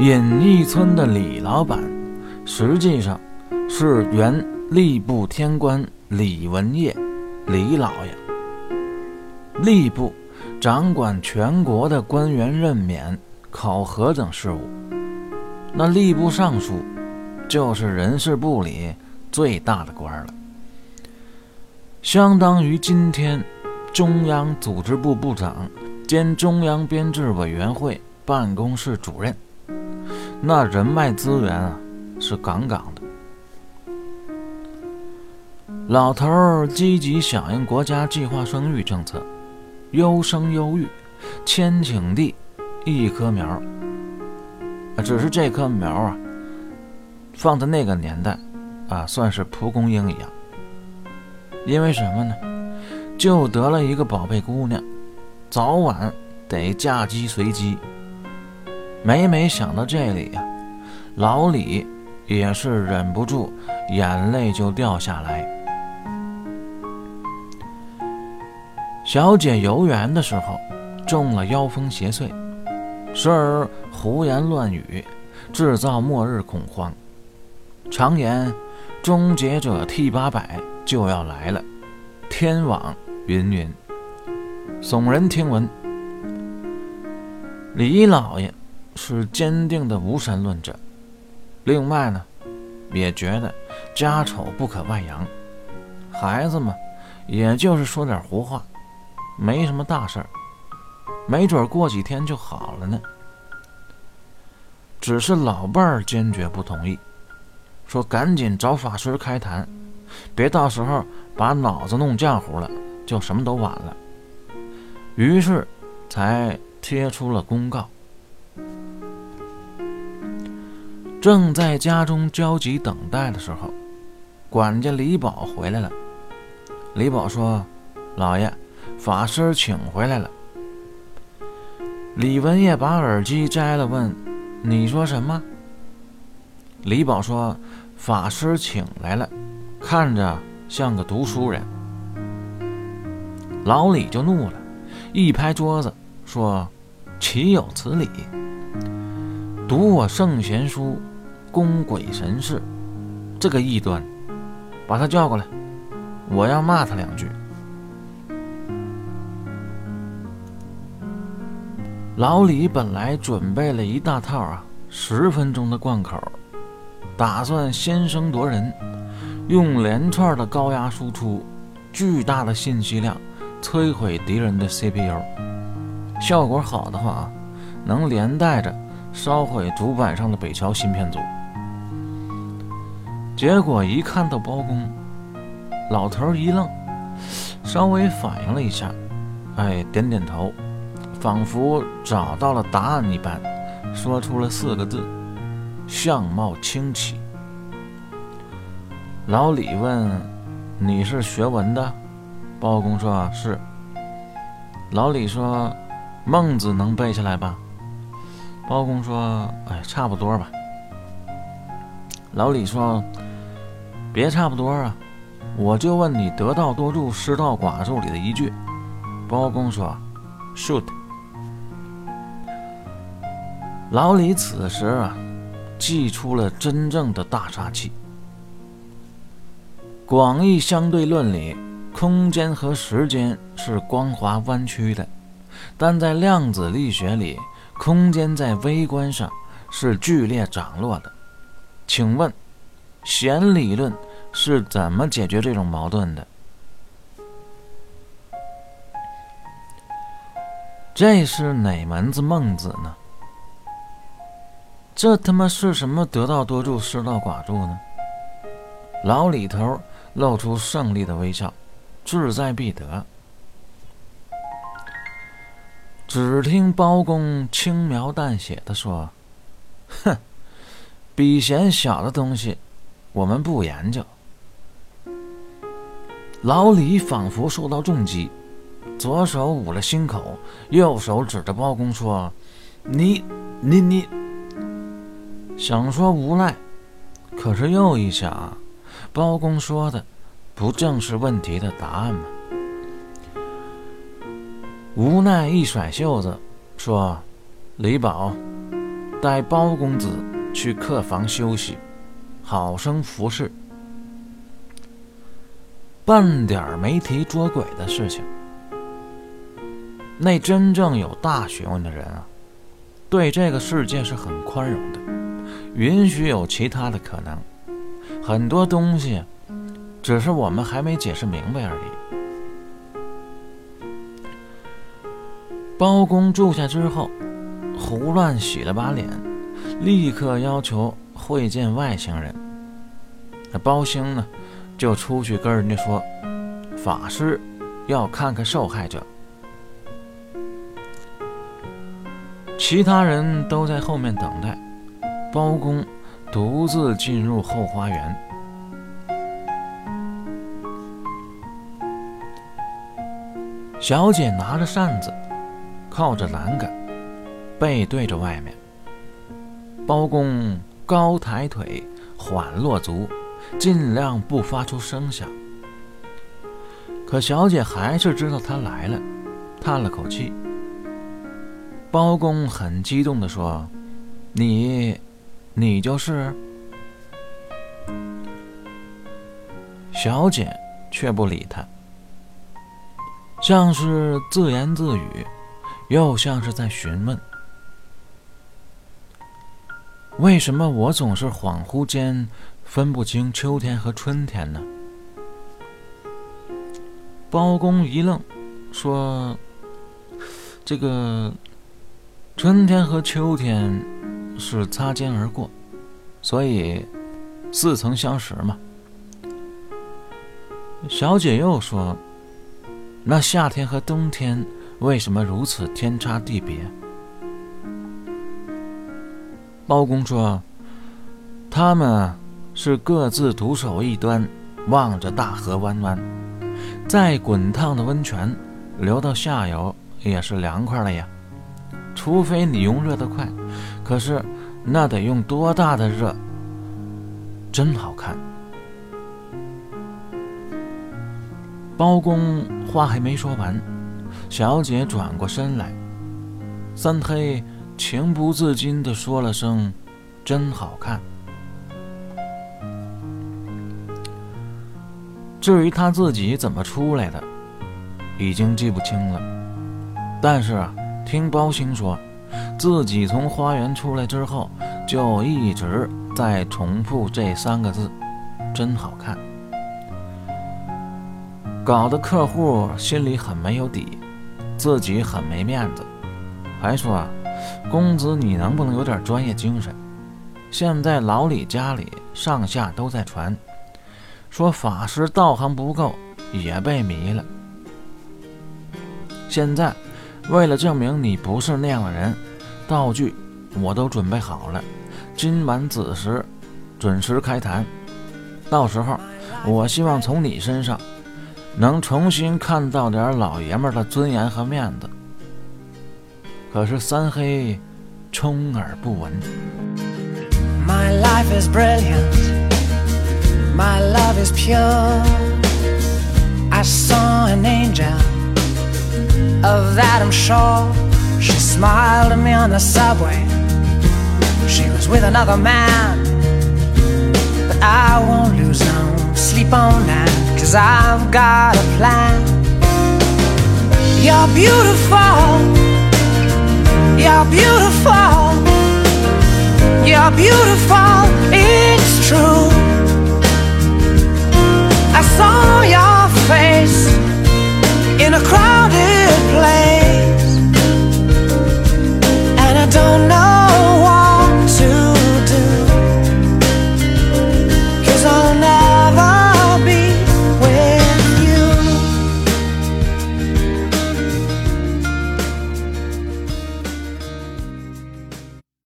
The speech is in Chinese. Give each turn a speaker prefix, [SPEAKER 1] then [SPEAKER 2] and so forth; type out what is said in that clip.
[SPEAKER 1] 隐逸村的李老板，实际上是原吏部天官李文业，李老爷。吏部掌管全国的官员任免、考核等事务，那吏部尚书就是人事部里最大的官了，相当于今天中央组织部部长兼中央编制委员会办公室主任。那人脉资源啊，是杠杠的。老头儿积极响应国家计划生育政策，优生优育，千顷地，一棵苗。只是这棵苗啊，放在那个年代，啊，算是蒲公英一样。因为什么呢？就得了一个宝贝姑娘，早晚得嫁鸡随鸡。每每想到这里呀，老李也是忍不住眼泪就掉下来。小姐游园的时候中了妖风邪祟，时而胡言乱语，制造末日恐慌。常言终结者 T 八百就要来了，天网云云，耸人听闻。李老爷。是坚定的无神论者。另外呢，也觉得家丑不可外扬，孩子嘛，也就是说点胡话，没什么大事儿，没准过几天就好了呢。只是老伴儿坚决不同意，说赶紧找法师开坛，别到时候把脑子弄浆糊了，就什么都晚了。于是才贴出了公告。正在家中焦急等待的时候，管家李宝回来了。李宝说：“老爷，法师请回来了。”李文业把耳机摘了，问：“你说什么？”李宝说：“法师请来了，看着像个读书人。”老李就怒了，一拍桌子说：“岂有此理！读我圣贤书！”供鬼神事，这个异端，把他叫过来，我要骂他两句。老李本来准备了一大套啊，十分钟的贯口，打算先声夺人，用连串的高压输出、巨大的信息量摧毁敌人的 CPU，效果好的话啊，能连带着烧毁主板上的北桥芯片组。结果一看到包公，老头一愣，稍微反应了一下，哎，点点头，仿佛找到了答案一般，说出了四个字：“相貌清奇。”老李问：“你是学文的？”包公说是。老李说：“孟子能背下来吧？”包公说：“哎，差不多吧。”老李说。别差不多啊，我就问你“得道多助，失道寡助”里的一句。包公说：“shoot。”老李此时啊，祭出了真正的大杀器。广义相对论里，空间和时间是光滑弯曲的，但在量子力学里，空间在微观上是剧烈涨落的。请问？弦理论是怎么解决这种矛盾的？这是哪门子孟子呢？这他妈是什么得道多助，失道寡助呢？老李头露出胜利的微笑，志在必得。只听包公轻描淡写的说：“哼，比弦小的东西。”我们不研究。老李仿佛受到重击，左手捂了心口，右手指着包公说：“你、你、你。”想说无赖，可是又一想，包公说的不正是问题的答案吗？无奈一甩袖子，说：“李宝，带包公子去客房休息，好生服侍，半点没提捉鬼的事情。那真正有大学问的人啊，对这个世界是很宽容的，允许有其他的可能。很多东西，只是我们还没解释明白而已。包公住下之后，胡乱洗了把脸，立刻要求会见外星人。那包兴呢，就出去跟人家说，法师要看看受害者。其他人都在后面等待，包公独自进入后花园。小姐拿着扇子，靠着栏杆，背对着外面。包公高抬腿，缓落足，尽量不发出声响。可小姐还是知道他来了，叹了口气。包公很激动地说：“你，你就是。”小姐却不理他，像是自言自语，又像是在询问：“为什么我总是恍惚间分不清秋天和春天呢？”包公一愣，说：“这个。”春天和秋天是擦肩而过，所以似曾相识嘛。小姐又说：“那夏天和冬天为什么如此天差地别？”包公说：“他们是各自独守一端，望着大河弯弯，再滚烫的温泉流到下游也是凉快了呀。”除非你用热的快，可是那得用多大的热？真好看。包公话还没说完，小姐转过身来，三黑情不自禁地说了声：“真好看。”至于他自己怎么出来的，已经记不清了，但是啊。听包兴说，自己从花园出来之后，就一直在重复这三个字：“真好看。”搞得客户心里很没有底，自己很没面子，还说：“公子，你能不能有点专业精神？”现在老李家里上下都在传，说法师道行不够，也被迷了。现在。为了证明你不是那样的人，道具我都准备好了。今晚子时准时开坛，到时候我希望从你身上能重新看到点老爷们的尊严和面子。可是三黑充耳不闻。Of that I'm sure She smiled at me on the subway She was with another man But I won't lose no sleep on that Cause I've got a plan You're beautiful You're beautiful. You're beautiful. It's true. I saw your face.